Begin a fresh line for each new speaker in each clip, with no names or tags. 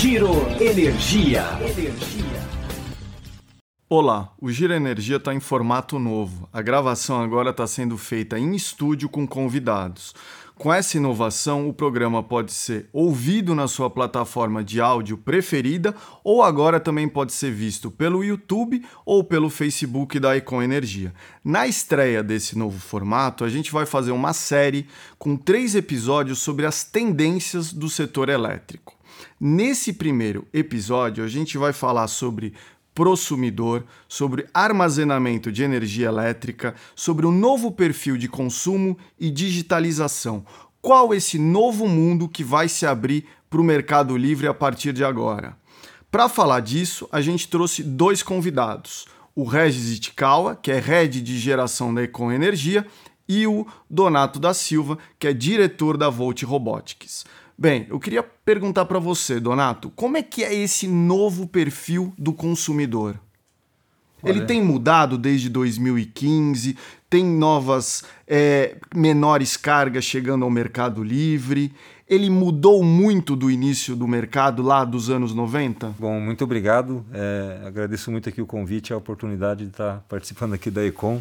Giro Energia.
Olá, o Giro Energia está em formato novo. A gravação agora está sendo feita em estúdio com convidados. Com essa inovação, o programa pode ser ouvido na sua plataforma de áudio preferida ou agora também pode ser visto pelo YouTube ou pelo Facebook da Econ Energia. Na estreia desse novo formato, a gente vai fazer uma série com três episódios sobre as tendências do setor elétrico. Nesse primeiro episódio, a gente vai falar sobre prosumidor, sobre armazenamento de energia elétrica, sobre um novo perfil de consumo e digitalização. Qual esse novo mundo que vai se abrir para o Mercado Livre a partir de agora? Para falar disso, a gente trouxe dois convidados: o Regis Itikawa, que é head de geração da Econ Energia, e o Donato da Silva, que é diretor da Volt Robotics. Bem, eu queria perguntar para você, Donato, como é que é esse novo perfil do consumidor? Olha. Ele tem mudado desde 2015, tem novas é, menores cargas chegando ao Mercado Livre. Ele mudou muito do início do mercado lá dos anos 90?
Bom, muito obrigado. É, agradeço muito aqui o convite, a oportunidade de estar participando aqui da Econ.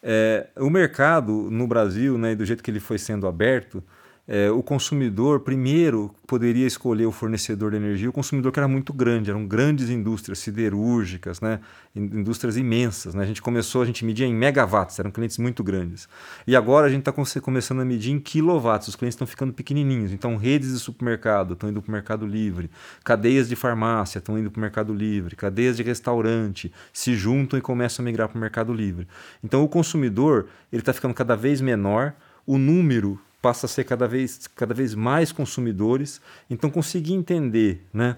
É, o mercado no Brasil, né, do jeito que ele foi sendo aberto, é, o consumidor primeiro poderia escolher o fornecedor de energia, o consumidor que era muito grande, eram grandes indústrias siderúrgicas, né? indústrias imensas. Né? A gente começou, a gente media em megawatts, eram clientes muito grandes. E agora a gente está começando a medir em quilowatts, os clientes estão ficando pequenininhos. Então, redes de supermercado estão indo para o Mercado Livre, cadeias de farmácia estão indo para o Mercado Livre, cadeias de restaurante se juntam e começam a migrar para o Mercado Livre. Então, o consumidor ele está ficando cada vez menor, o número passa a ser cada vez, cada vez mais consumidores. Então, conseguir entender né,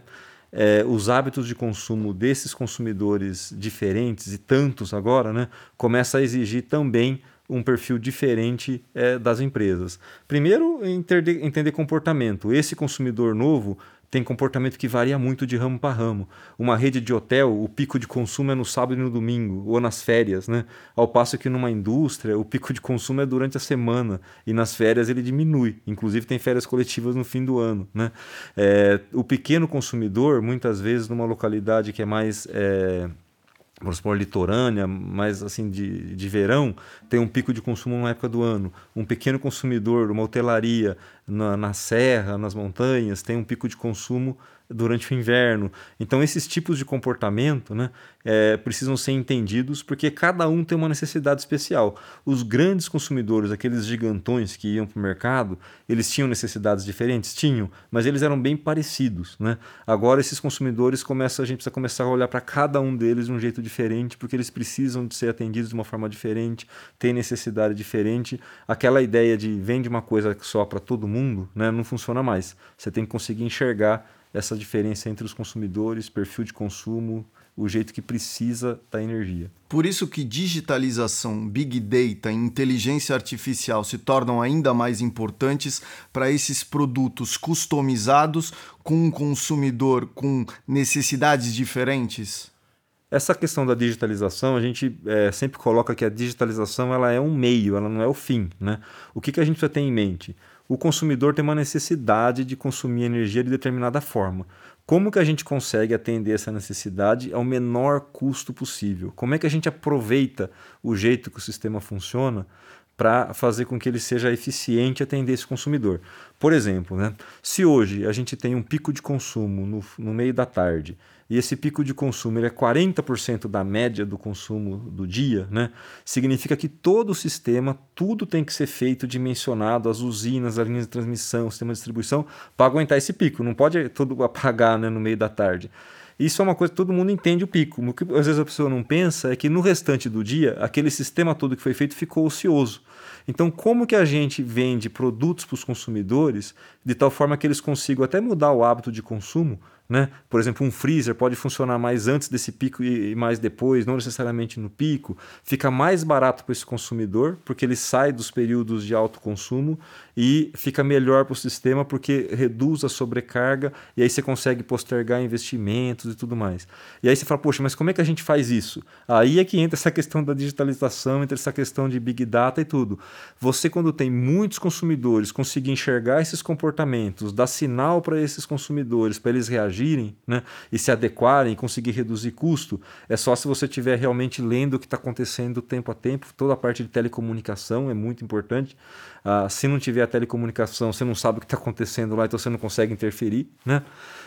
é, os hábitos de consumo desses consumidores diferentes e tantos agora, né, começa a exigir também um perfil diferente é, das empresas. Primeiro, entender, entender comportamento. Esse consumidor novo tem comportamento que varia muito de ramo para ramo. Uma rede de hotel, o pico de consumo é no sábado e no domingo, ou nas férias, né? Ao passo que numa indústria, o pico de consumo é durante a semana, e nas férias ele diminui. Inclusive tem férias coletivas no fim do ano, né? É, o pequeno consumidor, muitas vezes numa localidade que é mais... É, vamos supor, litorânea, mas assim de, de verão, tem um pico de consumo na época do ano. Um pequeno consumidor, uma hotelaria na, na serra, nas montanhas, tem um pico de consumo durante o inverno. Então, esses tipos de comportamento né, é, precisam ser entendidos porque cada um tem uma necessidade especial. Os grandes consumidores, aqueles gigantões que iam para o mercado, eles tinham necessidades diferentes? Tinham, mas eles eram bem parecidos. Né? Agora, esses consumidores, começam, a gente precisa começar a olhar para cada um deles de um jeito diferente porque eles precisam de ser atendidos de uma forma diferente, têm necessidade diferente. Aquela ideia de vende uma coisa só para todo mundo né, não funciona mais. Você tem que conseguir enxergar essa diferença entre os consumidores, perfil de consumo, o jeito que precisa da energia.
Por isso que digitalização, big data e inteligência artificial se tornam ainda mais importantes para esses produtos customizados com um consumidor com necessidades diferentes.
Essa questão da digitalização, a gente é, sempre coloca que a digitalização ela é um meio, ela não é o fim. Né? O que, que a gente precisa ter em mente? O consumidor tem uma necessidade de consumir energia de determinada forma. Como que a gente consegue atender essa necessidade ao menor custo possível? Como é que a gente aproveita o jeito que o sistema funciona para fazer com que ele seja eficiente atender esse consumidor? Por exemplo, né, se hoje a gente tem um pico de consumo no, no meio da tarde e esse pico de consumo ele é 40% da média do consumo do dia, né? significa que todo o sistema, tudo tem que ser feito dimensionado, as usinas, as linhas de transmissão, o sistema de distribuição, para aguentar esse pico. Não pode tudo apagar né, no meio da tarde. Isso é uma coisa que todo mundo entende o pico. O que às vezes a pessoa não pensa é que no restante do dia, aquele sistema todo que foi feito ficou ocioso. Então, como que a gente vende produtos para os consumidores de tal forma que eles consigam até mudar o hábito de consumo né? Por exemplo, um freezer pode funcionar mais antes desse pico e mais depois, não necessariamente no pico. Fica mais barato para esse consumidor, porque ele sai dos períodos de alto consumo e fica melhor para o sistema, porque reduz a sobrecarga e aí você consegue postergar investimentos e tudo mais. E aí você fala, poxa, mas como é que a gente faz isso? Aí é que entra essa questão da digitalização, entra essa questão de big data e tudo. Você, quando tem muitos consumidores, conseguir enxergar esses comportamentos, dar sinal para esses consumidores, para eles reagirem né, e se adequarem, conseguir reduzir custo, é só se você estiver realmente lendo o que está acontecendo tempo a tempo. Toda a parte de telecomunicação é muito importante. Ah, se não tiver telecomunicação, você não sabe o que está acontecendo lá, então você não consegue interferir. Né?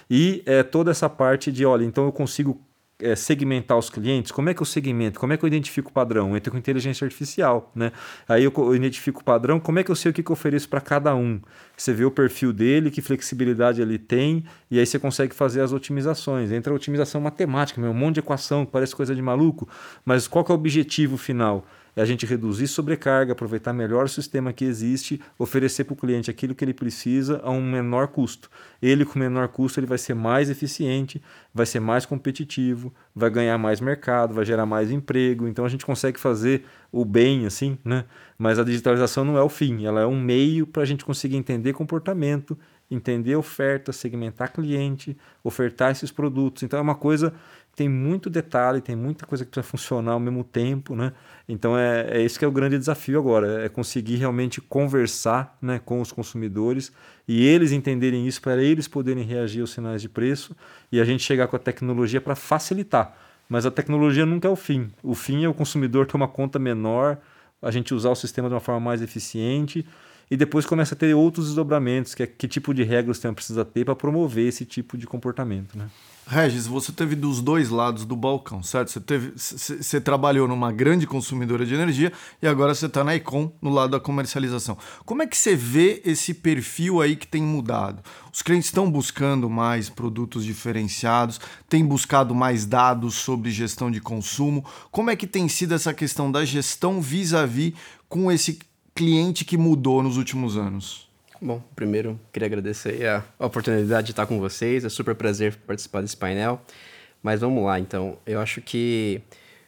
E é, toda essa parte de, olha, então eu consigo é, segmentar os clientes, como é que eu segmento? Como é que eu identifico o padrão? Entra com inteligência artificial, né? Aí eu, eu identifico o padrão, como é que eu sei o que, que eu ofereço para cada um? Você vê o perfil dele, que flexibilidade ele tem, e aí você consegue fazer as otimizações. Entra a otimização matemática, um monte de equação parece coisa de maluco, mas qual que é o objetivo final? É a gente reduzir sobrecarga, aproveitar melhor o sistema que existe, oferecer para o cliente aquilo que ele precisa a um menor custo. Ele, com menor custo, ele vai ser mais eficiente, vai ser mais competitivo, vai ganhar mais mercado, vai gerar mais emprego. Então a gente consegue fazer o bem assim, né? Mas a digitalização não é o fim, ela é um meio para a gente conseguir entender comportamento, entender oferta, segmentar cliente, ofertar esses produtos. Então é uma coisa tem muito detalhe, tem muita coisa que precisa funcionar ao mesmo tempo, né? Então é, é esse que é o grande desafio agora, é conseguir realmente conversar né, com os consumidores e eles entenderem isso para eles poderem reagir aos sinais de preço e a gente chegar com a tecnologia para facilitar. Mas a tecnologia nunca é o fim. O fim é o consumidor ter uma conta menor, a gente usar o sistema de uma forma mais eficiente e depois começa a ter outros desdobramentos, que é que tipo de regras você precisa ter para promover esse tipo de comportamento, né?
Regis, você teve dos dois lados do balcão, certo? Você, teve, você trabalhou numa grande consumidora de energia e agora você está na Econ, no lado da comercialização. Como é que você vê esse perfil aí que tem mudado? Os clientes estão buscando mais produtos diferenciados, têm buscado mais dados sobre gestão de consumo. Como é que tem sido essa questão da gestão vis-à-vis -vis com esse cliente que mudou nos últimos anos?
Bom, primeiro queria agradecer a oportunidade de estar com vocês. É super prazer participar desse painel. Mas vamos lá, então. Eu acho que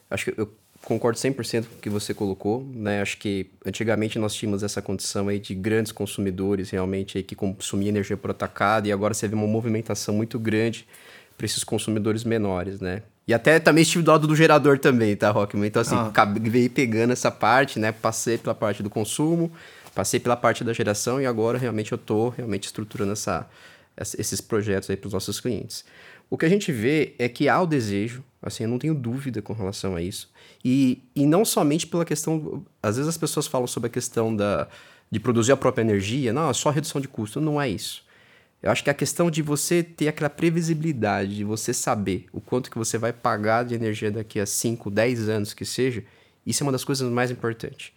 acho que eu concordo 100% com o que você colocou, né? Acho que antigamente nós tínhamos essa condição aí de grandes consumidores realmente aí que consumiam energia por atacado e agora você vê uma movimentação muito grande para esses consumidores menores, né? E até também estive do lado do gerador também, tá, Rockman? Então, assim, ah. acabei pegando essa parte, né? Passei pela parte do consumo, passei pela parte da geração e agora realmente eu estou realmente estruturando essa, esses projetos aí para os nossos clientes. O que a gente vê é que há o desejo, assim, eu não tenho dúvida com relação a isso. E, e não somente pela questão. Às vezes as pessoas falam sobre a questão da, de produzir a própria energia, não, é só redução de custo. Não é isso. Eu acho que a questão de você ter aquela previsibilidade, de você saber o quanto que você vai pagar de energia daqui a 5, 10 anos que seja, isso é uma das coisas mais importantes.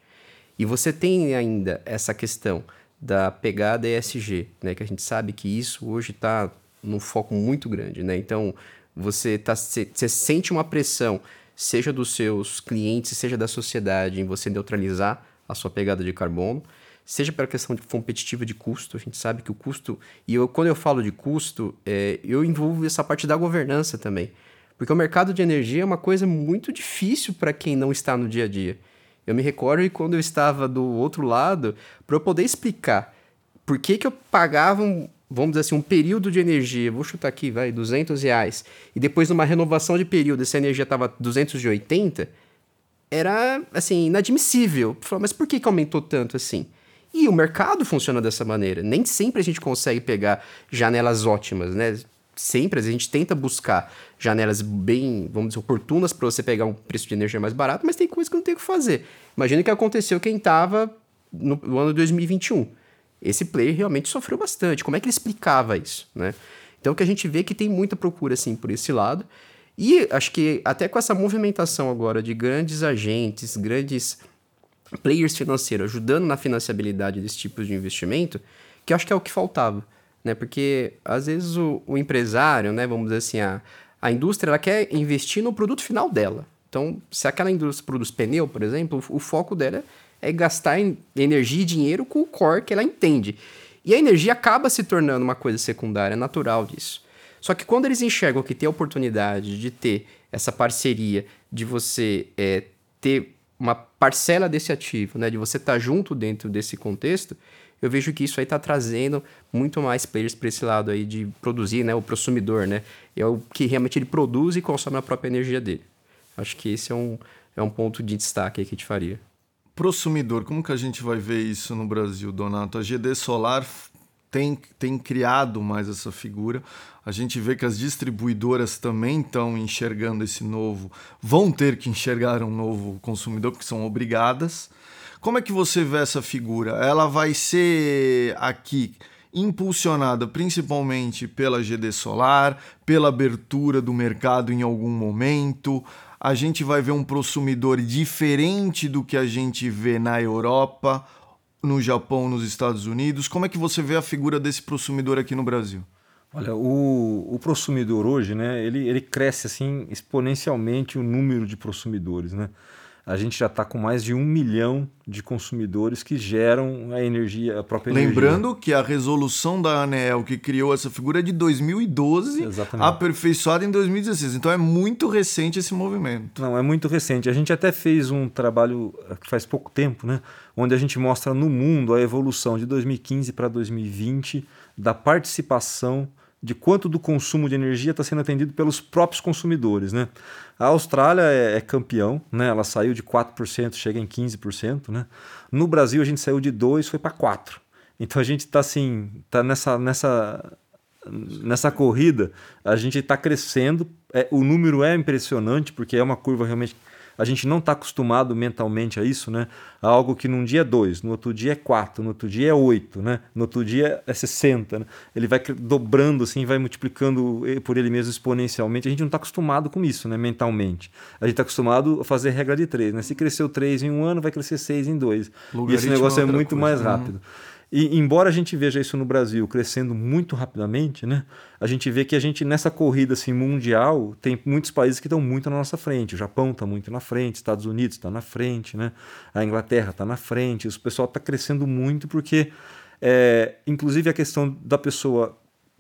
E você tem ainda essa questão da pegada ESG, né? Que a gente sabe que isso hoje está num foco muito grande, né? Então, você, tá, você sente uma pressão, seja dos seus clientes, seja da sociedade, em você neutralizar a sua pegada de carbono, seja pela questão de competitiva de custo, a gente sabe que o custo, e eu, quando eu falo de custo, é, eu envolvo essa parte da governança também, porque o mercado de energia é uma coisa muito difícil para quem não está no dia a dia. Eu me recordo de quando eu estava do outro lado, para eu poder explicar por que, que eu pagava, um, vamos dizer assim, um período de energia, vou chutar aqui, vai, 200 reais, e depois numa renovação de período essa energia estava 280, era, assim, inadmissível. Mas por que, que aumentou tanto assim? E o mercado funciona dessa maneira. Nem sempre a gente consegue pegar janelas ótimas, né? Sempre a gente tenta buscar janelas bem, vamos dizer, oportunas para você pegar um preço de energia mais barato, mas tem coisa que não tem o que fazer. Imagina o que aconteceu quem estava no, no ano 2021. Esse player realmente sofreu bastante. Como é que ele explicava isso, né? Então o que a gente vê é que tem muita procura assim por esse lado. E acho que até com essa movimentação agora de grandes agentes, grandes players financeiros ajudando na financiabilidade desse tipo de investimento, que acho que é o que faltava né? Porque às vezes o, o empresário, né, vamos dizer assim, a, a indústria ela quer investir no produto final dela. Então, se aquela indústria produz pneu, por exemplo, o, o foco dela é gastar energia e dinheiro com o core que ela entende. E a energia acaba se tornando uma coisa secundária, natural disso. Só que quando eles enxergam que tem a oportunidade de ter essa parceria, de você é, ter uma parcela desse ativo, né, de você estar tá junto dentro desse contexto, eu vejo que isso aí está trazendo muito mais players para esse lado aí de produzir, né? O consumidor, né? É o que realmente ele produz e consome a própria energia dele. Acho que esse é um, é um ponto de destaque que a gente faria.
Prosumidor, como que a gente vai ver isso no Brasil, Donato? A GD Solar tem, tem criado mais essa figura. A gente vê que as distribuidoras também estão enxergando esse novo, vão ter que enxergar um novo consumidor, porque são obrigadas. Como é que você vê essa figura? Ela vai ser aqui impulsionada principalmente pela GD Solar, pela abertura do mercado em algum momento. A gente vai ver um consumidor diferente do que a gente vê na Europa, no Japão, nos Estados Unidos. Como é que você vê a figura desse consumidor aqui no Brasil?
Olha, o, o prosumidor hoje, né, ele, ele cresce assim exponencialmente o número de prosumidores, né? A gente já está com mais de um milhão de consumidores que geram a energia, a própria
Lembrando
energia.
que a resolução da ANEEL que criou essa figura é de 2012, Exatamente. aperfeiçoada em 2016. Então é muito recente esse movimento.
Não, é muito recente. A gente até fez um trabalho eh, que faz pouco tempo, né? onde a gente mostra no mundo a evolução de 2015 para 2020 da participação de quanto do consumo de energia está sendo atendido pelos próprios consumidores. Né? A Austrália é, é, campeão, né? ela saiu de 4%, chega em 15%. Né? No Brasil a gente saiu de 2%, foi para 4%. Então a gente está assim, tá nessa, nessa, nessa corrida, a gente está crescendo, é, o número é impressionante, porque é uma curva realmente a gente não está acostumado mentalmente a isso, né? A algo que num dia é 2, no outro dia é 4, no outro dia é 8, né? No outro dia é 60, né? Ele vai dobrando assim, vai multiplicando por ele mesmo exponencialmente. A gente não está acostumado com isso, né? Mentalmente. A gente está acostumado a fazer regra de 3, né? Se cresceu 3 em um ano, vai crescer 6 em dois. E esse negócio é, é muito coisa. mais né? rápido. Uhum. E embora a gente veja isso no Brasil crescendo muito rapidamente, né, a gente vê que a gente nessa corrida assim, mundial tem muitos países que estão muito na nossa frente. O Japão está muito na frente, Estados Unidos está na frente, né, a Inglaterra está na frente. O pessoal está crescendo muito porque, é, inclusive, a questão da pessoa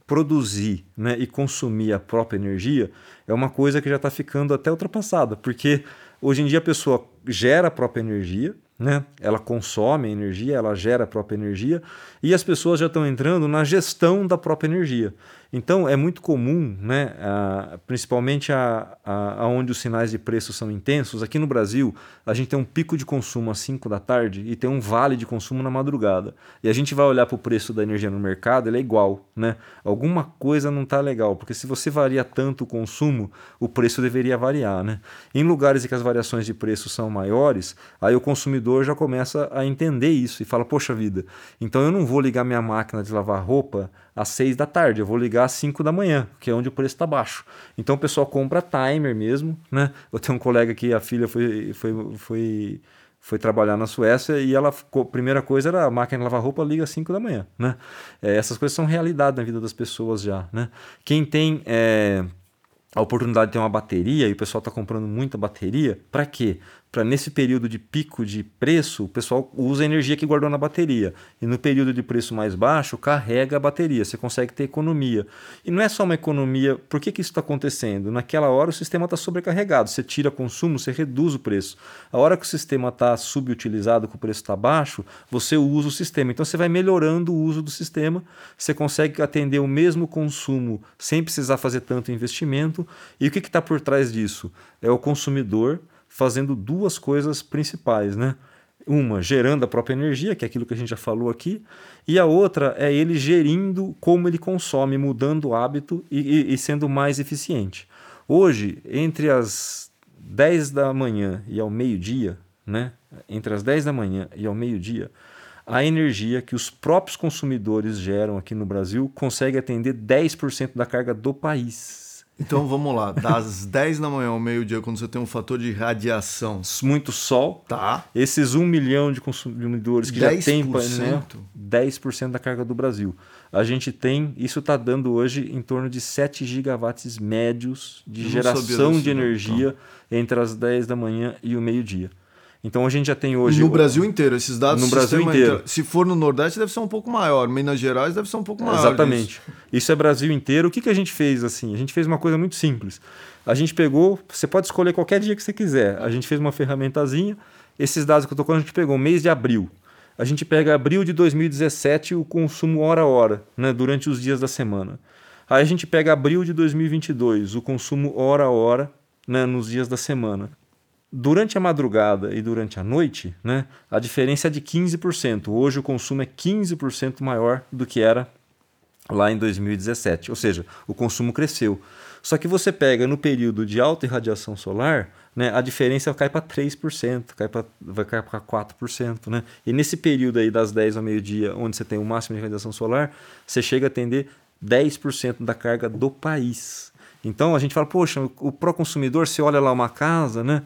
produzir né, e consumir a própria energia é uma coisa que já está ficando até ultrapassada, porque hoje em dia a pessoa gera a própria energia, né? Ela consome energia, ela gera a própria energia e as pessoas já estão entrando na gestão da própria energia. Então é muito comum, né, a, principalmente a, a, a, onde os sinais de preço são intensos. Aqui no Brasil, a gente tem um pico de consumo às 5 da tarde e tem um vale de consumo na madrugada. E a gente vai olhar para o preço da energia no mercado, ele é igual. Né? Alguma coisa não está legal, porque se você varia tanto o consumo, o preço deveria variar. Né? Em lugares em que as variações de preço são maiores, aí o consumidor já começa a entender isso e fala: Poxa vida, então eu não vou ligar minha máquina de lavar roupa às 6 da tarde, eu vou ligar às 5 da manhã, que é onde o preço está baixo. Então o pessoal compra timer mesmo, né? Eu tenho um colega que a filha foi, foi, foi, foi trabalhar na Suécia e ela a primeira coisa era a máquina de lavar roupa liga às 5 da manhã, né? É, essas coisas são realidade na vida das pessoas já, né? Quem tem é, a oportunidade de ter uma bateria e o pessoal está comprando muita bateria, para quê? Para nesse período de pico de preço, o pessoal usa a energia que guardou na bateria. E no período de preço mais baixo, carrega a bateria, você consegue ter economia. E não é só uma economia, por que, que isso está acontecendo? Naquela hora o sistema está sobrecarregado, você tira consumo, você reduz o preço. A hora que o sistema está subutilizado, que o preço está baixo, você usa o sistema. Então você vai melhorando o uso do sistema, você consegue atender o mesmo consumo sem precisar fazer tanto investimento. E o que está por trás disso? É o consumidor fazendo duas coisas principais, né? Uma, gerando a própria energia, que é aquilo que a gente já falou aqui, e a outra é ele gerindo como ele consome, mudando o hábito e, e, e sendo mais eficiente. Hoje, entre as 10 da manhã e ao meio-dia, né? entre as 10 da manhã e ao meio-dia, a energia que os próprios consumidores geram aqui no Brasil consegue atender 10% da carga do país.
Então vamos lá, das 10 da manhã ao meio-dia, quando você tem um fator de radiação.
Muito sol.
Tá.
Esses 1 milhão de consumidores que 10%. já tem painel, 10% da carga do Brasil. A gente tem, isso está dando hoje em torno de 7 gigawatts médios de geração de energia então. entre as 10 da manhã e o meio-dia. Então a gente já tem hoje.
No Brasil inteiro, esses dados.
No Brasil inteiro.
Se for no Nordeste, deve ser um pouco maior. Minas Gerais deve ser um pouco maior.
Exatamente. Isso é Brasil inteiro. O que, que a gente fez assim? A gente fez uma coisa muito simples. A gente pegou, você pode escolher qualquer dia que você quiser. A gente fez uma ferramentazinha. Esses dados que eu estou falando, a gente pegou mês de abril. A gente pega abril de 2017 o consumo hora a hora, né, durante os dias da semana. Aí a gente pega abril de 2022, o consumo hora a hora, né, nos dias da semana. Durante a madrugada e durante a noite, né, a diferença é de 15%. Hoje o consumo é 15% maior do que era lá em 2017. Ou seja, o consumo cresceu. Só que você pega no período de alta irradiação solar, né, a diferença cai para 3%, cai pra, vai cair para 4%. Né? E nesse período aí das 10 ao meio-dia, onde você tem o máximo de radiação solar, você chega a atender 10% da carga do país. Então a gente fala, poxa, o pró-consumidor, você olha lá uma casa, né?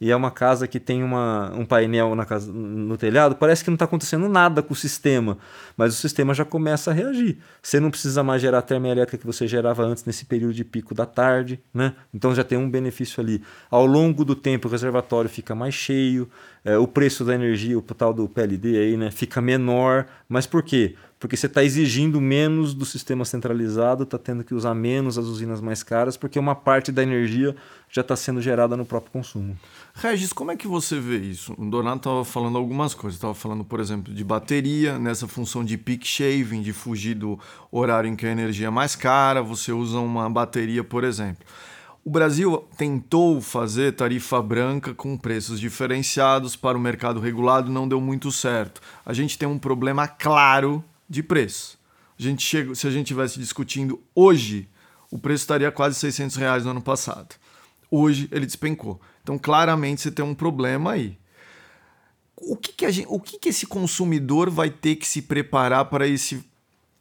E é uma casa que tem uma, um painel na casa, no telhado, parece que não está acontecendo nada com o sistema, mas o sistema já começa a reagir. Você não precisa mais gerar a termoelétrica que você gerava antes nesse período de pico da tarde, né? então já tem um benefício ali. Ao longo do tempo o reservatório fica mais cheio, é, o preço da energia, o tal do PLD aí, né, fica menor, mas por quê? porque você está exigindo menos do sistema centralizado, está tendo que usar menos as usinas mais caras, porque uma parte da energia já está sendo gerada no próprio consumo.
Regis, como é que você vê isso? O Donato estava falando algumas coisas. Estava falando, por exemplo, de bateria, nessa função de peak shaving, de fugir do horário em que a energia é mais cara, você usa uma bateria, por exemplo. O Brasil tentou fazer tarifa branca com preços diferenciados para o mercado regulado, não deu muito certo. A gente tem um problema claro de preço. A gente chega, se a gente estivesse discutindo hoje, o preço estaria quase 600 reais no ano passado. Hoje ele despencou. Então, claramente, você tem um problema aí. O que, que, gente, o que, que esse consumidor vai ter que se preparar para esse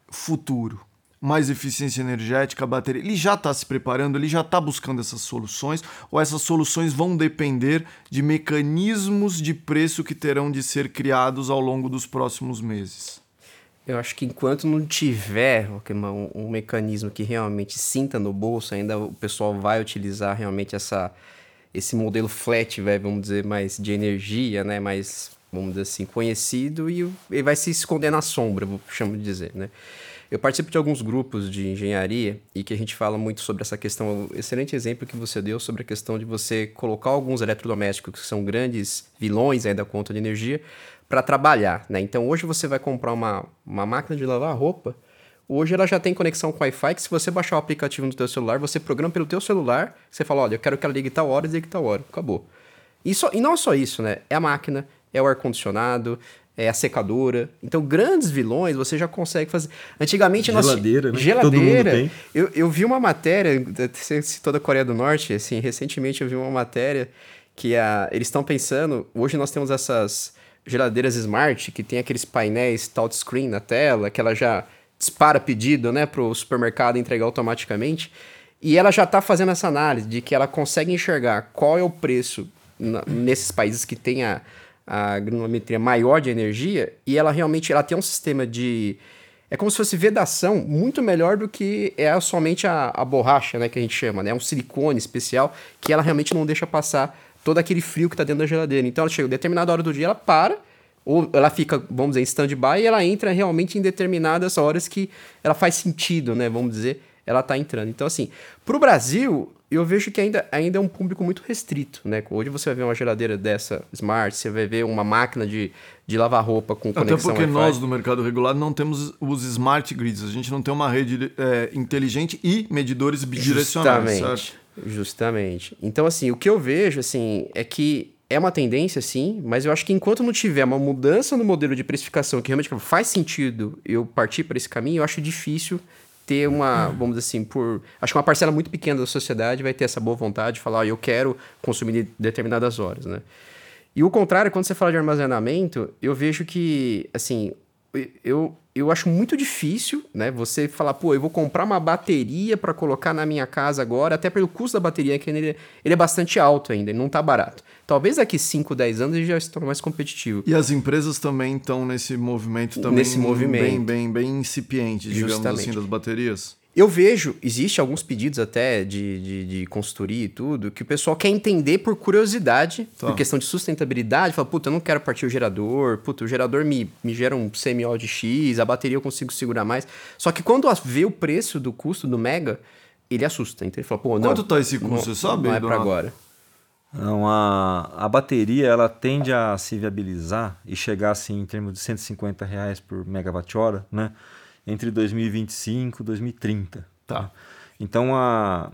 futuro? Mais eficiência energética, bateria. Ele já está se preparando, ele já está buscando essas soluções, ou essas soluções vão depender de mecanismos de preço que terão de ser criados ao longo dos próximos meses?
Eu acho que enquanto não tiver um, um, mecanismo que realmente sinta no bolso, ainda o pessoal vai utilizar realmente essa, esse modelo flat, vamos dizer, mais de energia, né? mais, vamos dizer assim, conhecido e ele vai se esconder na sombra, vou chamo de dizer, né? Eu participo de alguns grupos de engenharia e que a gente fala muito sobre essa questão, excelente exemplo que você deu sobre a questão de você colocar alguns eletrodomésticos que são grandes vilões aí da conta de energia para trabalhar, né? Então hoje você vai comprar uma, uma máquina de lavar roupa, hoje ela já tem conexão com Wi-Fi, que se você baixar o aplicativo no teu celular, você programa pelo teu celular, você fala, olha, eu quero que ela ligue tal hora e ligue tal hora, acabou. E, só, e não é só isso, né? É a máquina, é o ar-condicionado, é a secadora. Então, grandes vilões você já consegue fazer. Antigamente,
geladeira,
nós... né? Geladeira. Eu, eu vi uma matéria, você citou da Coreia do Norte, assim, recentemente eu vi uma matéria que a, eles estão pensando, hoje nós temos essas geladeiras smart que tem aqueles painéis touchscreen na tela, que ela já dispara pedido, né, para o supermercado entregar automaticamente. E ela já está fazendo essa análise de que ela consegue enxergar qual é o preço nesses países que tem a, a granulometria maior de energia e ela realmente ela tem um sistema de é como se fosse vedação muito melhor do que é somente a, a borracha, né, que a gente chama, né? É um silicone especial que ela realmente não deixa passar todo aquele frio que está dentro da geladeira. Então ela chega a determinada hora do dia, ela para, ou ela fica, vamos dizer, em stand-by e ela entra realmente em determinadas horas que ela faz sentido, né? Vamos dizer, ela está entrando. Então, assim, para o Brasil, eu vejo que ainda, ainda é um público muito restrito, né? Hoje você vai ver uma geladeira dessa smart, você vai ver uma máquina de, de lavar roupa com conexão
Até porque nós, do mercado regulado, não temos os smart grids. A gente não tem uma rede é, inteligente e medidores bidirecionais,
Justamente.
certo?
Justamente. Então, assim, o que eu vejo, assim, é que é uma tendência, sim, mas eu acho que enquanto não tiver uma mudança no modelo de precificação que realmente faz sentido eu partir para esse caminho, eu acho difícil ter uma, vamos dizer assim, por. Acho que uma parcela muito pequena da sociedade vai ter essa boa vontade de falar, eu quero consumir determinadas horas, né? E o contrário, quando você fala de armazenamento, eu vejo que, assim, eu, eu acho muito difícil, né? Você falar, pô, eu vou comprar uma bateria para colocar na minha casa agora, até pelo custo da bateria, que ele, ele é bastante alto ainda, ele não tá barato. Talvez daqui 5, 10 anos ele já se torne mais competitivo.
E as empresas também estão nesse movimento também
nesse movimento.
bem, bem, bem incipiente, digamos Justamente. assim, das baterias.
Eu vejo, existe alguns pedidos até de, de, de, consultoria e tudo, que o pessoal quer entender por curiosidade, tá. por questão de sustentabilidade. Fala, puta, eu não quero partir o gerador, puta, o gerador me, me gera um CMO de X, a bateria eu consigo segurar mais. Só que quando vê o preço do custo do Mega, ele assusta. Então ele fala, pô, não.
Quanto tá esse custo,
não,
você sabe?
Não é para agora.
Não, a, a bateria ela tende a se viabilizar e chegar assim em termos de 150 reais por megawatt-hora, né? entre 2025 e 2030.
Tá.
Então a,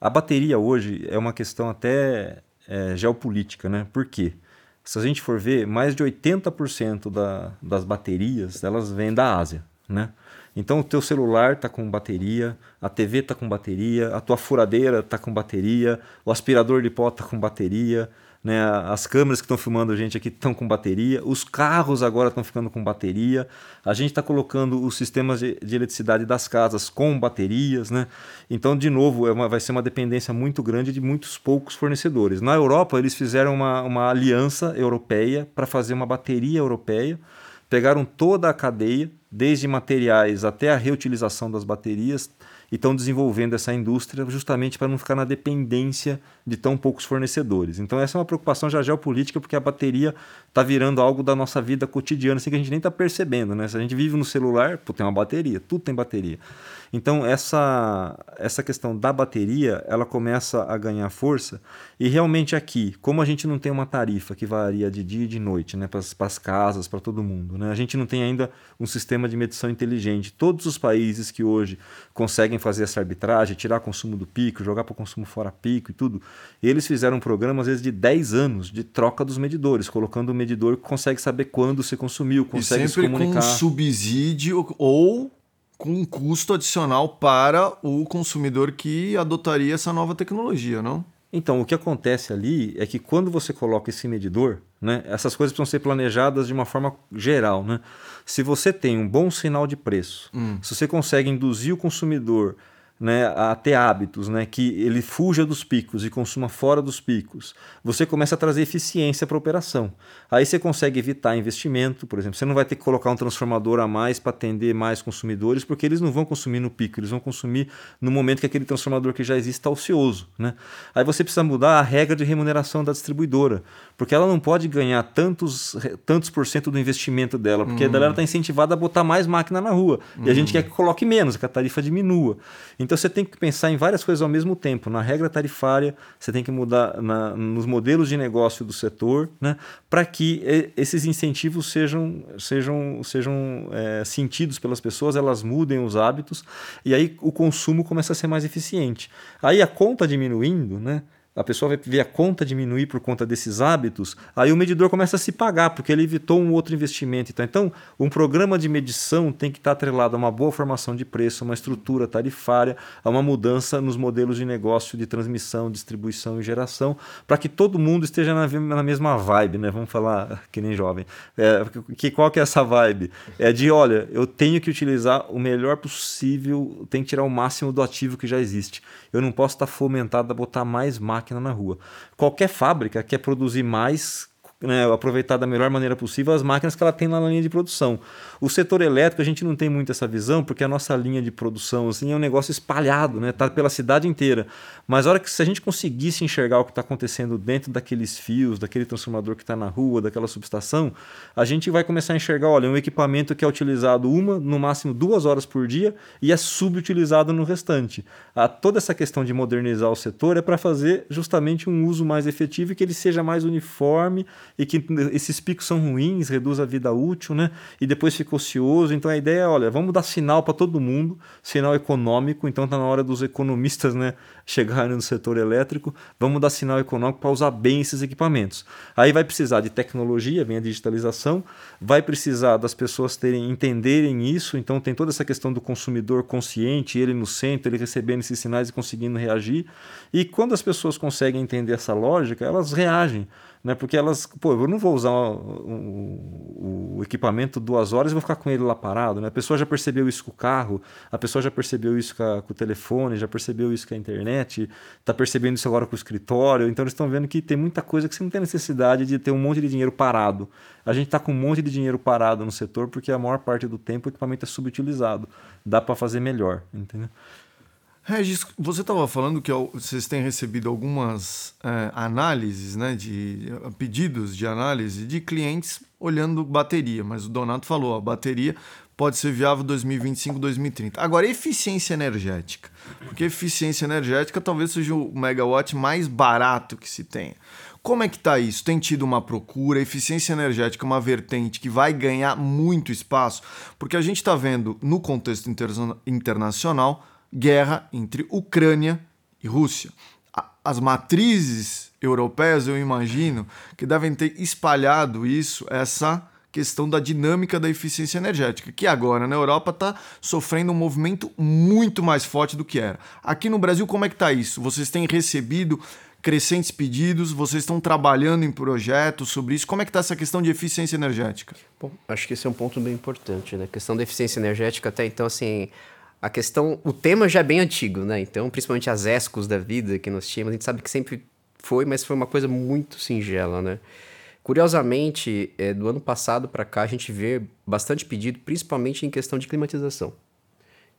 a bateria hoje é uma questão até é, geopolítica, né? Por quê? Se a gente for ver, mais de 80% da, das baterias elas vêm da Ásia. né? Então o teu celular está com bateria, a TV está com bateria, a tua furadeira está com bateria, o aspirador de pó está com bateria, né? As câmeras que estão filmando a gente aqui estão com bateria, os carros agora estão ficando com bateria, a gente está colocando os sistemas de, de, eletricidade das casas com baterias, né? Então, de novo, é uma, vai ser uma dependência muito grande de muitos poucos fornecedores. Na Europa, eles fizeram uma, uma aliança europeia para fazer uma bateria europeia, pegaram toda a cadeia, desde materiais até a reutilização das baterias, e estão desenvolvendo essa indústria justamente para não ficar na dependência de tão poucos fornecedores. Então essa é uma preocupação já geopolítica porque a bateria está virando algo da nossa vida cotidiana, assim que a gente nem está percebendo, né? Se a gente vive no celular, pô, tem uma bateria, tudo tem bateria. Então essa essa questão da bateria, ela começa a ganhar força e realmente aqui, como a gente não tem uma tarifa que varia de dia e de noite, né, para as casas, para todo mundo, né? A gente não tem ainda um sistema de medição inteligente. Todos os países que hoje conseguem fazer essa arbitragem, tirar consumo do pico, jogar para o consumo fora pico e tudo, eles fizeram um programa às vezes de 10 anos de troca dos medidores, colocando um medidor que consegue saber quando você consumiu, consegue
e sempre
se comunicar.
com subsídio ou com um custo adicional para o consumidor que adotaria essa nova tecnologia, não?
Então, o que acontece ali é que quando você coloca esse medidor, né, essas coisas precisam ser planejadas de uma forma geral. Né? Se você tem um bom sinal de preço, hum. se você consegue induzir o consumidor né, a ter hábitos, né, que ele fuja dos picos e consuma fora dos picos, você começa a trazer eficiência para a operação. Aí você consegue evitar investimento, por exemplo, você não vai ter que colocar um transformador a mais para atender mais consumidores, porque eles não vão consumir no pico, eles vão consumir no momento que aquele transformador que já existe está ocioso. Né? Aí você precisa mudar a regra de remuneração da distribuidora, porque ela não pode ganhar tantos, tantos por cento do investimento dela, porque uhum. ela está incentivada a botar mais máquina na rua, uhum. e a gente quer que coloque menos, que a tarifa diminua. Então você tem que pensar em várias coisas ao mesmo tempo. Na regra tarifária, você tem que mudar na, nos modelos de negócio do setor, né, para que esses incentivos sejam, sejam, sejam é, sentidos pelas pessoas, elas mudem os hábitos e aí o consumo começa a ser mais eficiente. Aí a conta diminuindo, né? A pessoa vai ver a conta diminuir por conta desses hábitos, aí o medidor começa a se pagar, porque ele evitou um outro investimento. Então, então um programa de medição tem que estar atrelado a uma boa formação de preço, uma estrutura tarifária, a uma mudança nos modelos de negócio de transmissão, distribuição e geração, para que todo mundo esteja na, na, mesma vibe, né? Vamos falar que nem jovem. É, que, qual que é essa vibe? É de, olha, eu tenho que utilizar o melhor possível, tem que tirar o máximo do ativo que já existe. Eu não posso estar fomentado a botar mais máquinas máquina na rua. Qualquer fábrica quer produzir mais né, aproveitar da melhor maneira possível as máquinas que ela tem na linha de produção. O setor elétrico a gente não tem muito essa visão porque a nossa linha de produção assim, é um negócio espalhado, né, tá pela cidade inteira. Mas a hora que se a gente conseguisse enxergar o que está acontecendo dentro daqueles fios, daquele transformador que está na rua, daquela subestação, a gente vai começar a enxergar, olha, um equipamento que é utilizado uma, no máximo duas horas por dia e é subutilizado no restante. A, toda essa questão de modernizar o setor é para fazer justamente um uso mais efetivo e que ele seja mais uniforme e que esses picos são ruins, reduz a vida útil, né? E depois fica ocioso. Então a ideia é, olha, vamos dar sinal para todo mundo, sinal econômico. Então está na hora dos economistas, né, chegarem no setor elétrico. Vamos dar sinal econômico para usar bem esses equipamentos. Aí vai precisar de tecnologia, vem a digitalização, vai precisar das pessoas terem entenderem isso. Então tem toda essa questão do consumidor consciente, ele no centro, ele recebendo esses sinais e conseguindo reagir. E quando as pessoas conseguem entender essa lógica, elas reagem né? Porque elas, pô, eu não vou usar o, o, equipamento duas horas e vou ficar com ele lá parado, né? A pessoa já percebeu isso com o carro, a pessoa já percebeu isso com, a, com o telefone, já percebeu isso com a internet, está percebendo isso agora com o escritório, então eles estão vendo que tem muita coisa que você não tem necessidade de ter um monte de dinheiro parado. A gente está com um monte de dinheiro parado no setor porque a maior parte do tempo o equipamento é subutilizado. Dá para fazer melhor, entendeu?
Regis, você estava falando que vocês têm recebido algumas é, análises, né, de pedidos de análise de clientes olhando bateria, mas o Donato falou, a bateria pode ser viável 2025, 2030. Agora, eficiência energética, porque eficiência energética talvez seja o megawatt mais barato que se tenha. Como é que está isso? Tem tido uma procura? Eficiência energética é uma vertente que vai ganhar muito espaço, porque a gente está vendo no contexto internacional guerra entre Ucrânia e Rússia. As matrizes europeias, eu imagino, que devem ter espalhado isso, essa questão da dinâmica da eficiência energética, que agora na Europa está sofrendo um movimento muito mais forte do que era. Aqui no Brasil, como é que está isso? Vocês têm recebido crescentes pedidos, vocês estão trabalhando em projetos sobre isso. Como é que está essa questão de eficiência energética?
Bom, acho que esse é um ponto bem importante, né? A questão da eficiência energética até então, assim, a questão, o tema já é bem antigo, né? Então, principalmente as ESCOs da vida que nós tínhamos, a gente sabe que sempre foi, mas foi uma coisa muito singela, né? Curiosamente, é, do ano passado para cá, a gente vê bastante pedido, principalmente em questão de climatização.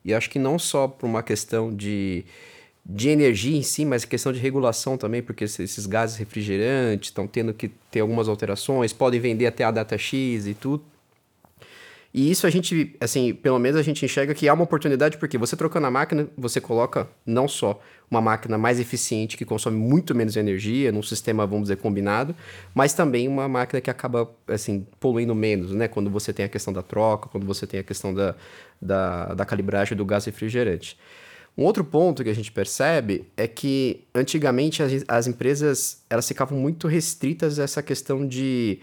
E acho que não só por uma questão de de energia em si, mas questão de regulação também, porque esses gases refrigerantes estão tendo que ter algumas alterações, podem vender até a data X e tudo. E isso a gente, assim, pelo menos a gente enxerga que há uma oportunidade, porque você trocando a máquina, você coloca não só uma máquina mais eficiente, que consome muito menos energia, num sistema, vamos dizer, combinado, mas também uma máquina que acaba, assim, poluindo menos, né? Quando você tem a questão da troca, quando você tem a questão da, da, da calibragem do gás refrigerante. Um outro ponto que a gente percebe é que antigamente as, as empresas elas ficavam muito restritas a essa questão de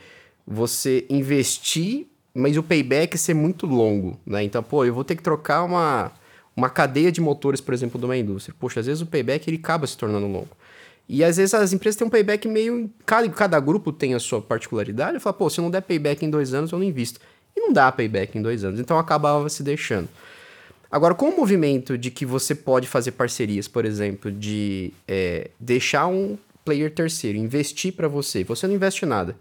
você investir, mas o payback ser muito longo, né? Então, pô, eu vou ter que trocar uma, uma cadeia de motores, por exemplo, de uma indústria. Poxa, às vezes o payback ele acaba se tornando longo. E às vezes as empresas têm um payback meio. Cada, cada grupo tem a sua particularidade. Eu falo, pô, se não der payback em dois anos, eu não invisto. E não dá payback em dois anos. Então acabava se deixando. Agora, com o movimento de que você pode fazer parcerias, por exemplo, de é, deixar um player terceiro investir para você, você não investe nada.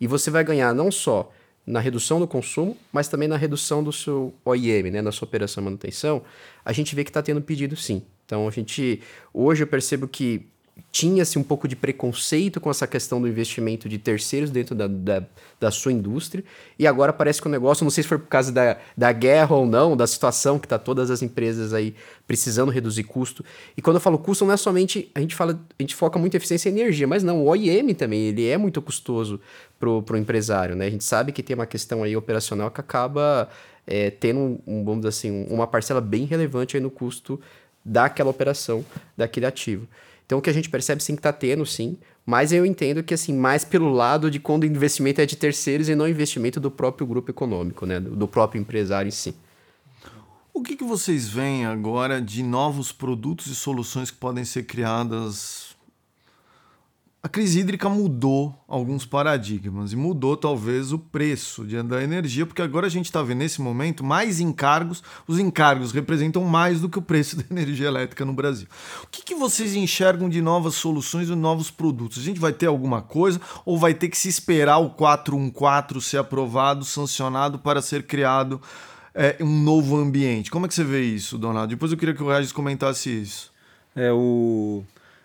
E você vai ganhar não só na redução do consumo, mas também na redução do seu OIM, né, na sua operação de manutenção, a gente vê que está tendo pedido sim. Então, a gente, hoje eu percebo que tinha-se um pouco de preconceito com essa questão do investimento de terceiros dentro da, da, da, sua indústria, e agora parece que o negócio, não sei se foi por causa da, da guerra ou não, da situação que está todas as empresas aí precisando reduzir custo. E quando eu falo custo, não é somente, a gente fala, a gente foca muito em eficiência e energia, mas não, o OIM também, ele é muito custoso para o empresário, né? A gente sabe que tem uma questão aí operacional que acaba é, tendo, um, vamos dizer assim, uma parcela bem relevante aí no custo daquela operação, daquele ativo. Então o que a gente percebe sim que está tendo, sim, mas eu entendo que assim, mais pelo lado de quando o investimento é de terceiros e não investimento do próprio grupo econômico, né? Do próprio empresário em si.
O que, que vocês veem agora de novos produtos e soluções que podem ser criadas a crise hídrica mudou alguns paradigmas e mudou talvez o preço de, da energia, porque agora a gente está vendo nesse momento mais encargos. Os encargos representam mais do que o preço da energia elétrica no Brasil. O que, que vocês enxergam de novas soluções e novos produtos? A gente vai ter alguma coisa ou vai ter que se esperar o 414 ser aprovado, sancionado para ser criado é, um novo ambiente? Como é que você vê isso, Donaldo? Depois eu queria que o Regis comentasse isso.
É o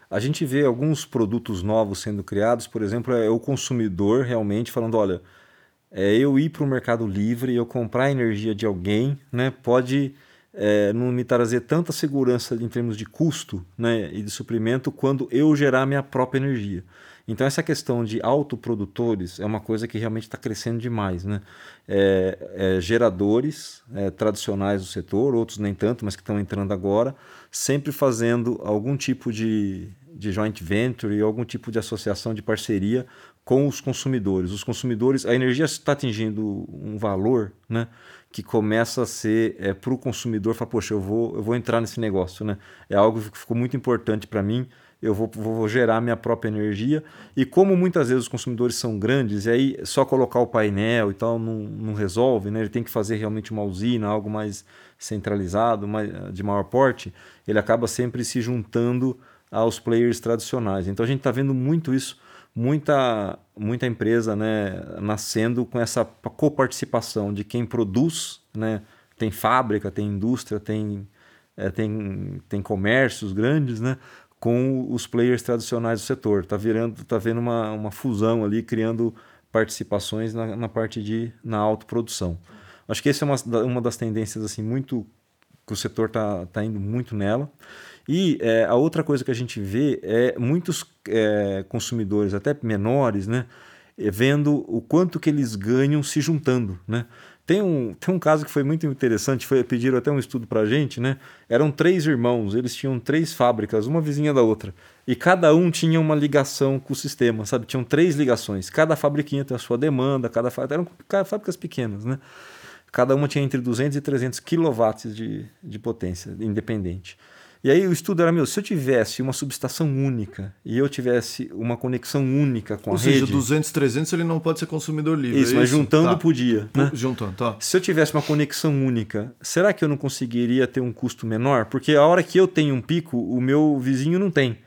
a gente vê alguns produtos novos sendo criados, por exemplo, é o consumidor realmente falando, olha, é eu ir para o mercado livre, eu comprar energia de alguém, né, pode é, não me trazer tanta segurança em termos de custo né, e de suprimento quando eu gerar minha própria energia. Então essa questão de autoprodutores é uma coisa que realmente está crescendo demais. Né? É, é, geradores é, tradicionais do setor, outros nem tanto, mas que estão entrando agora, sempre fazendo algum tipo de, de joint venture algum tipo de associação de parceria com os consumidores. Os consumidores, a energia está atingindo um valor, né, que começa a ser é, para o consumidor falar, poxa, eu vou, eu vou entrar nesse negócio, né? É algo que ficou muito importante para mim. Eu vou, vou gerar minha própria energia. E como muitas vezes os consumidores são grandes, e aí só colocar o painel e tal não, não resolve, né? Ele tem que fazer realmente uma usina, algo mais centralizado, de maior porte, ele acaba sempre se juntando aos players tradicionais. Então a gente está vendo muito isso, muita, muita empresa né, nascendo com essa coparticipação de quem produz, né, tem fábrica, tem indústria, tem, é, tem, tem comércios grandes, né, com os players tradicionais do setor. Está virando, tá vendo uma, uma fusão ali, criando participações na, na parte de na autoprodução. Acho que essa é uma, uma das tendências assim muito que o setor está tá indo muito nela. E é, a outra coisa que a gente vê é muitos é, consumidores, até menores, né? vendo o quanto que eles ganham se juntando, né? Tem um, tem um caso que foi muito interessante, foi pediram até um estudo para a gente, né? Eram três irmãos, eles tinham três fábricas, uma vizinha da outra, e cada um tinha uma ligação com o sistema, sabe? Tinham três ligações, cada fabriquinha tem a sua demanda, cada eram fábricas pequenas, né? Cada uma tinha entre 200 e 300 quilowatts de, de potência independente. E aí o estudo era meu, se eu tivesse uma subestação única e eu tivesse uma conexão única com
Ou
a
seja,
rede...
200, 300 ele não pode ser consumidor livre.
Isso,
é
mas juntando
Tá.
podia. Né?
Juntando, tá.
Se eu tivesse uma conexão única, será que eu não conseguiria ter um custo menor? Porque a hora que eu tenho um pico, o meu vizinho não tem.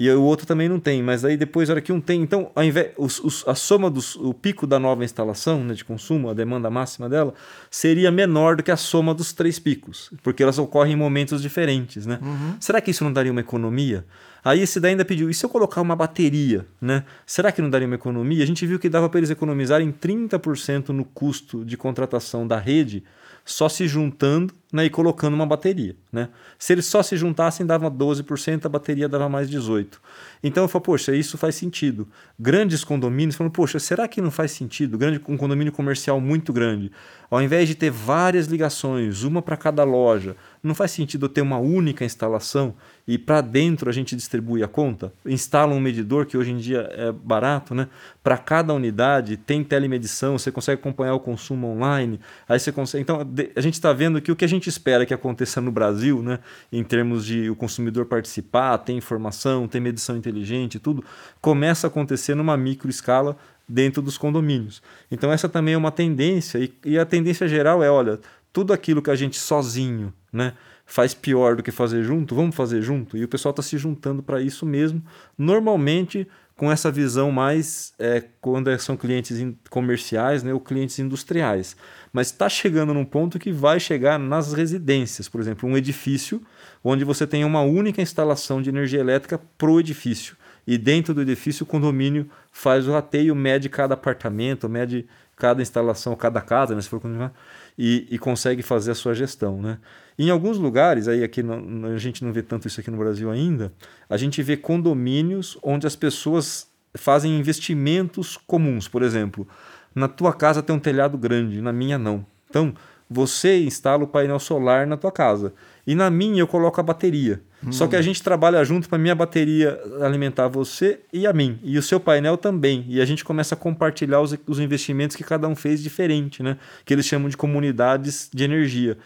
E o outro também não tem, mas aí depois, a hora que um tem, então, ao invés, os, os, a soma do o pico da nova instalação né, de consumo, a demanda máxima dela, seria menor do que a soma dos três picos, porque elas ocorrem em momentos diferentes. Né? Será que isso não daria uma economia? Aí esse daí ainda pediu, e se eu colocar uma bateria, né? Será que não daria uma economia? A gente viu que dava para eles economizarem 30% no custo de contratação da rede, só se juntando né, e colocando uma bateria. Né? Se eles só se juntassem, dava 12%, a bateria dava mais 18%. Então eu falo, poxa, isso faz sentido. Grandes condomínios falam, poxa, será que não faz sentido? Grande, um condomínio comercial muito grande, ao invés de ter várias ligações, uma para cada loja, não faz sentido ter uma única instalação e para dentro a gente distribui a conta? Instala um medidor que hoje em dia é barato, né? Para cada unidade tem telemedição, você consegue acompanhar o consumo online, aí você consegue. Então a gente está vendo que o que a gente espera que aconteça no Brasil, né? Em termos de o consumidor participar, ter informação, ter medição inteligente, tudo começa a acontecer numa micro escala dentro dos condomínios. Então essa também é uma tendência e, e a tendência geral é, olha, tudo aquilo que a gente sozinho, né? faz pior do que fazer junto, vamos fazer junto. E o pessoal está se juntando para isso mesmo, normalmente com essa visão mais é, quando são clientes comerciais né, ou clientes industriais. Mas está chegando num ponto que vai chegar nas residências, por exemplo, um edifício onde você tem uma única instalação de energia elétrica para o edifício. E dentro do edifício o condomínio faz o rateio, mede cada apartamento, mede cada instalação, cada casa, né, se for continuar, e, e consegue fazer a sua gestão. Né? Em alguns lugares, aí aqui no, a gente não vê tanto isso aqui no Brasil ainda, a gente vê condomínios onde as pessoas fazem investimentos comuns. Por exemplo, na tua casa tem um telhado grande, na minha não. Então, você instala o painel solar na tua casa. E na minha eu coloco a bateria. Hum. Só que a gente trabalha junto para minha bateria alimentar você e a mim. E o seu painel também. E a gente começa a compartilhar os, os investimentos que cada um fez diferente, né? Que eles chamam de comunidades de energia.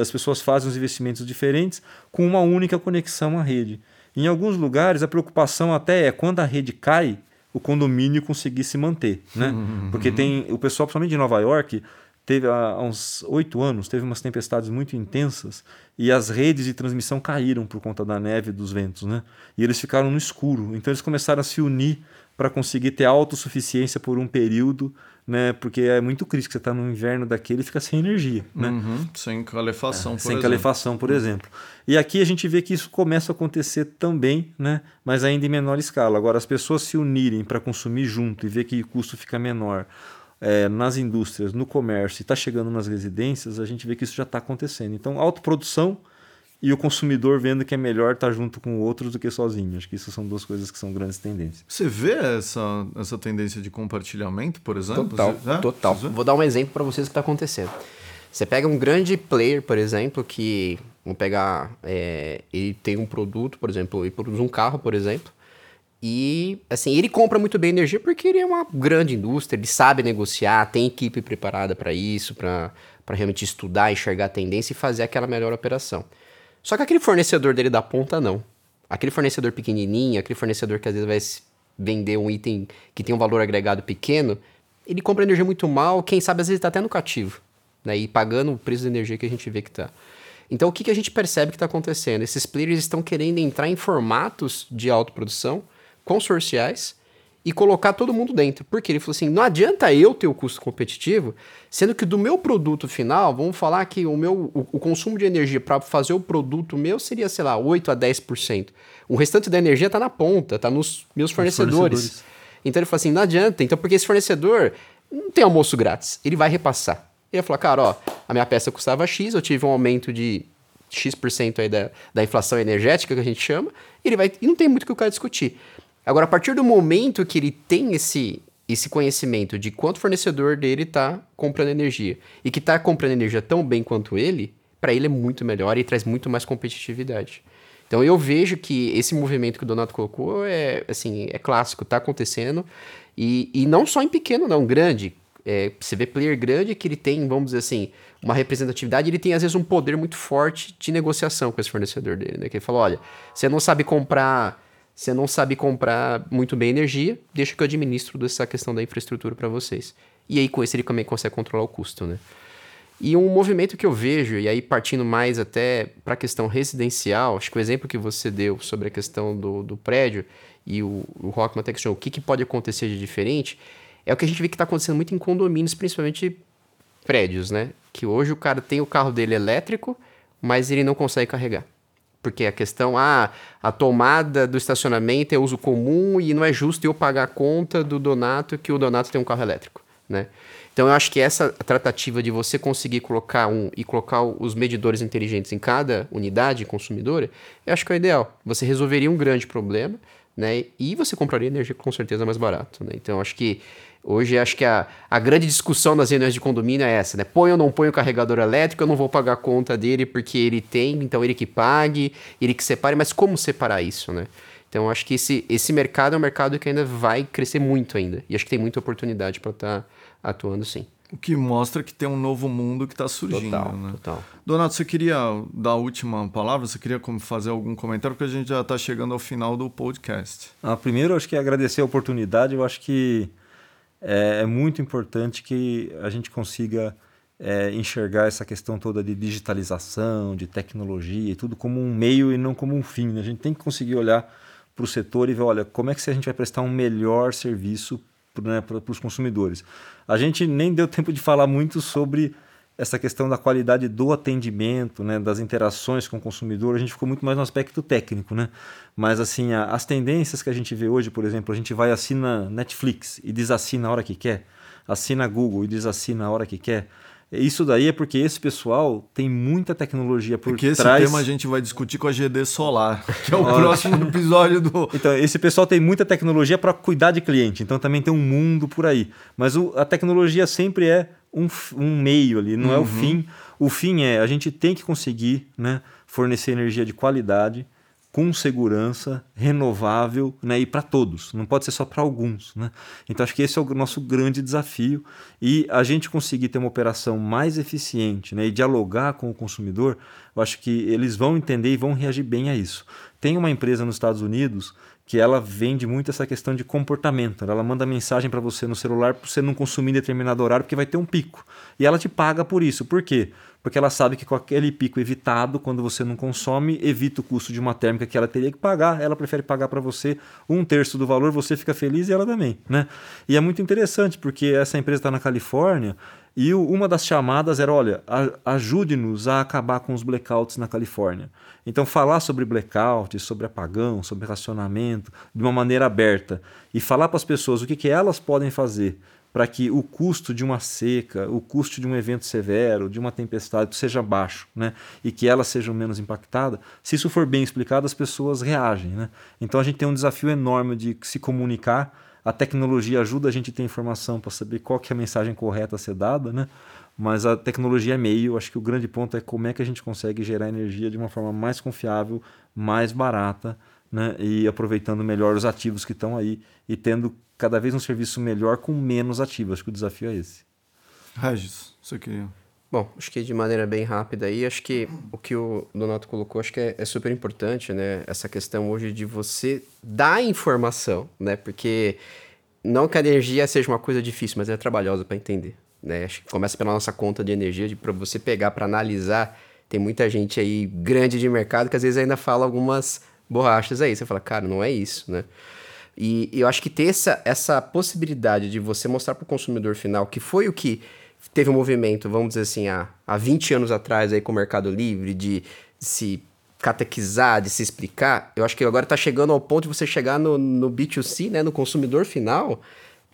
As pessoas fazem os investimentos diferentes com uma única conexão à rede. Em alguns lugares, a preocupação até é quando a rede cai, o condomínio conseguir se manter, né? Uhum. Porque tem o pessoal, principalmente de Nova York, teve há uns oito anos, teve umas tempestades muito intensas e as redes de transmissão caíram por conta da neve e dos ventos, né? E eles ficaram no escuro. Então eles começaram a se unir para conseguir ter autossuficiência por um período, né? Porque é muito crítico, você está no inverno daquele e fica sem energia, né?
Uhum, sem calefação,
é,
por
Sem
exemplo.
calefação, por exemplo. E aqui a gente vê que isso começa a acontecer também, né? Mas ainda em menor escala. Agora, as pessoas se unirem para consumir junto e ver que o custo fica menor, é, nas indústrias, no comércio e está chegando nas residências, a gente vê que isso já está acontecendo. Então, autoprodução e o consumidor vendo que é melhor estar tá junto com outros do que sozinho. Acho que isso são duas coisas que são grandes tendências.
Você vê essa, essa tendência de compartilhamento, por exemplo?
Total,
Você, é?
total. Vou dar um exemplo para vocês que está acontecendo. Você pega um grande player, por exemplo, que vamos pegar, é, ele tem um produto, por exemplo, ele produz um carro, por exemplo, e, assim, ele compra muito bem energia porque ele é uma grande indústria, ele sabe negociar, tem equipe preparada para isso, para realmente estudar, enxergar a tendência e fazer aquela melhor operação. Só que aquele fornecedor dele da ponta, não. Aquele fornecedor pequenininho, aquele fornecedor que às vezes vai vender um item que tem um valor agregado pequeno, ele compra energia muito mal, quem sabe às vezes está até no cativo, né? E pagando o preço da energia que a gente vê que está. Então, o que, que a gente percebe que está acontecendo? Esses players estão querendo entrar em formatos de autoprodução, consorciais e colocar todo mundo dentro. Porque ele falou assim: não adianta eu ter o custo competitivo, sendo que do meu produto final, vamos falar que o meu o, o consumo de energia para fazer o produto meu seria, sei lá, 8 a 10%. O restante da energia está na ponta, está nos meus fornecedores. fornecedores. Então ele falou assim: não adianta, então porque esse fornecedor não tem almoço grátis, ele vai repassar. Ele ia falar, cara, ó, a minha peça custava X, eu tive um aumento de X% aí da, da inflação energética, que a gente chama, ele vai. E não tem muito o que o cara discutir. Agora, a partir do momento que ele tem esse, esse conhecimento de quanto fornecedor dele está comprando energia e que está comprando energia tão bem quanto ele, para ele é muito melhor e traz muito mais competitividade. Então eu vejo que esse movimento que o Donato colocou é assim é clássico, está acontecendo e, e não só em pequeno, não, grande. É, você vê player grande que ele tem, vamos dizer assim, uma representatividade, ele tem às vezes um poder muito forte de negociação com esse fornecedor dele, né? Que ele fala, olha, você não sabe comprar, você não sabe comprar muito bem energia, deixa que eu administro dessa questão da infraestrutura para vocês. E aí com isso ele também consegue controlar o custo, né? E um movimento que eu vejo, e aí partindo mais até para a questão residencial, acho que o exemplo que você deu sobre a questão do, do prédio e o, o Rockman até questionou o que, que pode acontecer de diferente, é o que a gente vê que está acontecendo muito em condomínios, principalmente prédios, né? Que hoje o cara tem o carro dele elétrico, mas ele não consegue carregar. Porque a questão, ah, a tomada do estacionamento é uso comum e não é justo eu pagar a conta do Donato que o Donato tem um carro elétrico, né? Então eu acho que essa tratativa de você conseguir colocar um e colocar os medidores inteligentes em cada unidade consumidora, eu acho que é o ideal. Você resolveria um grande problema, né? E você compraria energia com certeza mais barato, né? Então acho que hoje acho que a, a grande discussão nas reuniões de condomínio é essa, né? Põe ou não põe o carregador elétrico, eu não vou pagar a conta dele porque ele tem, então ele que pague, ele que separe, mas como separar isso, né? Então acho que esse, esse mercado é um mercado que ainda vai crescer muito ainda. E acho que tem muita oportunidade para estar tá atuando sim.
O que mostra que tem um novo mundo que está surgindo.
Total,
né?
total.
Donato, você queria dar a última palavra? Você queria fazer algum comentário? Porque a gente já está chegando ao final do podcast.
Ah, primeiro, acho que agradecer a oportunidade. Eu acho que é, é muito importante que a gente consiga é, enxergar essa questão toda de digitalização, de tecnologia e tudo como um meio e não como um fim. Né? A gente tem que conseguir olhar para o setor e ver, olha, como é que a gente vai prestar um melhor serviço né, para os consumidores. A gente nem deu tempo de falar muito sobre essa questão da qualidade do atendimento, né, das interações com o consumidor, a gente ficou muito mais no aspecto técnico, né? Mas assim, a, as tendências que a gente vê hoje, por exemplo, a gente vai assina Netflix e desassina a hora que quer, assina Google e desassina a hora que quer. Isso daí é porque esse pessoal tem muita tecnologia por
porque
trás.
esse tema a gente vai discutir com a GD Solar, que é o próximo episódio do.
Então, esse pessoal tem muita tecnologia para cuidar de cliente, então também tem um mundo por aí. Mas o, a tecnologia sempre é um, um meio ali, não uhum. é o uhum. fim. O fim é a gente tem que conseguir né, fornecer energia de qualidade com segurança, renovável né, e para todos, não pode ser só para alguns. Né? Então, acho que esse é o nosso grande desafio e a gente conseguir ter uma operação mais eficiente né, e dialogar com o consumidor, eu acho que eles vão entender e vão reagir bem a isso. Tem uma empresa nos Estados Unidos que ela vende muito essa questão de comportamento. Ela manda mensagem para você no celular para você não consumir em determinado horário, porque vai ter um pico. E ela te paga por isso. Por quê? Porque ela sabe que com aquele pico evitado, quando você não consome, evita o custo de uma térmica que ela teria que pagar. Ela prefere pagar para você um terço do valor, você fica feliz e ela também. Né? E é muito interessante, porque essa empresa está na Califórnia e uma das chamadas era: olha, ajude-nos a acabar com os blackouts na Califórnia. Então, falar sobre blackout, sobre apagão, sobre racionamento, de uma maneira aberta e falar para as pessoas o que, que elas podem fazer para que o custo de uma seca, o custo de um evento severo, de uma tempestade seja baixo, né? E que elas sejam menos impactadas. Se isso for bem explicado, as pessoas reagem, né? Então a gente tem um desafio enorme de se comunicar. A tecnologia ajuda a gente a ter informação para saber qual que é a mensagem correta a ser dada, né? mas a tecnologia é meio. Acho que o grande ponto é como é que a gente consegue gerar energia de uma forma mais confiável, mais barata, né? e aproveitando melhor os ativos que estão aí e tendo cada vez um serviço melhor com menos ativos. Acho que o desafio é esse.
Regis, você queria.
Bom, acho que de maneira bem rápida aí, acho que o que o Donato colocou, acho que é, é, super importante, né? Essa questão hoje de você dar informação, né? Porque não que a energia seja uma coisa difícil, mas é trabalhosa para entender, né? Acho que começa pela nossa conta de energia, de para você pegar para analisar. Tem muita gente aí grande de mercado que às vezes ainda fala algumas borrachas aí. Você fala, cara, não é isso, né? E, e eu acho que ter essa, essa possibilidade de você mostrar para o consumidor final que foi o que teve um movimento, vamos dizer assim, há, há 20 anos atrás aí com o Mercado Livre, de se catequizar, de se explicar, eu acho que agora está chegando ao ponto de você chegar no, no B2C, né, no consumidor final,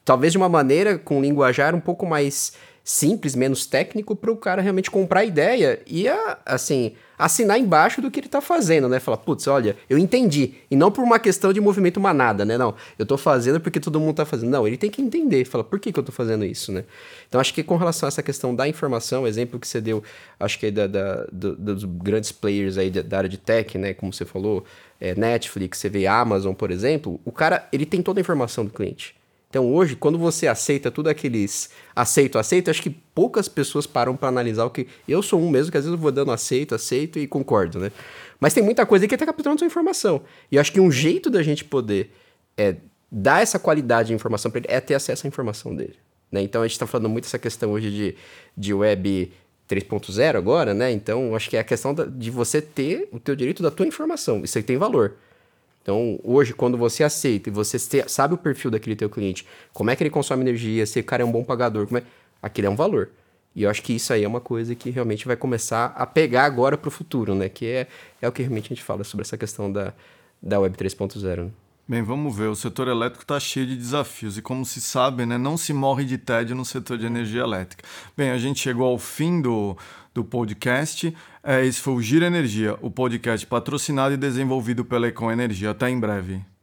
talvez de uma maneira com linguajar um pouco mais simples, menos técnico para o cara realmente comprar a ideia e, a, assim, assinar embaixo do que ele está fazendo, né? Falar, putz, olha, eu entendi. E não por uma questão de movimento manada, né? Não, eu estou fazendo porque todo mundo está fazendo. Não, ele tem que entender, fala, por que, que eu estou fazendo isso, né? Então, acho que com relação a essa questão da informação, exemplo que você deu, acho que é da, da do, dos grandes players aí da área de tech, né? Como você falou, é, Netflix, você vê Amazon, por exemplo, o cara, ele tem toda a informação do cliente. Então hoje, quando você aceita tudo aqueles aceito, aceito, acho que poucas pessoas param para analisar o que. Eu sou um mesmo que às vezes eu vou dando aceito, aceito e concordo, né? Mas tem muita coisa que está capturando sua informação. E acho que um jeito da gente poder é, dar essa qualidade de informação para ele é ter acesso à informação dele. Né? Então a gente está falando muito essa questão hoje de, de web 3.0 agora, né? Então acho que é a questão da, de você ter o teu direito da tua informação. Isso aí tem valor. Então, hoje, quando você aceita e você sabe o perfil daquele teu cliente, como é que ele consome energia, se o cara é um bom pagador, como é... aquilo é um valor. E eu acho que isso aí é uma coisa que realmente vai começar a pegar agora para o futuro, né? Que é, é o que realmente a gente fala sobre essa questão da, da Web 3.0. Né?
Bem, vamos ver. O setor elétrico está cheio de desafios e, como se sabe, né, não se morre de tédio no setor de energia elétrica. Bem, a gente chegou ao fim do, do podcast. É, esse foi o Gira Energia, o podcast patrocinado e desenvolvido pela Econ Energia. Até em breve.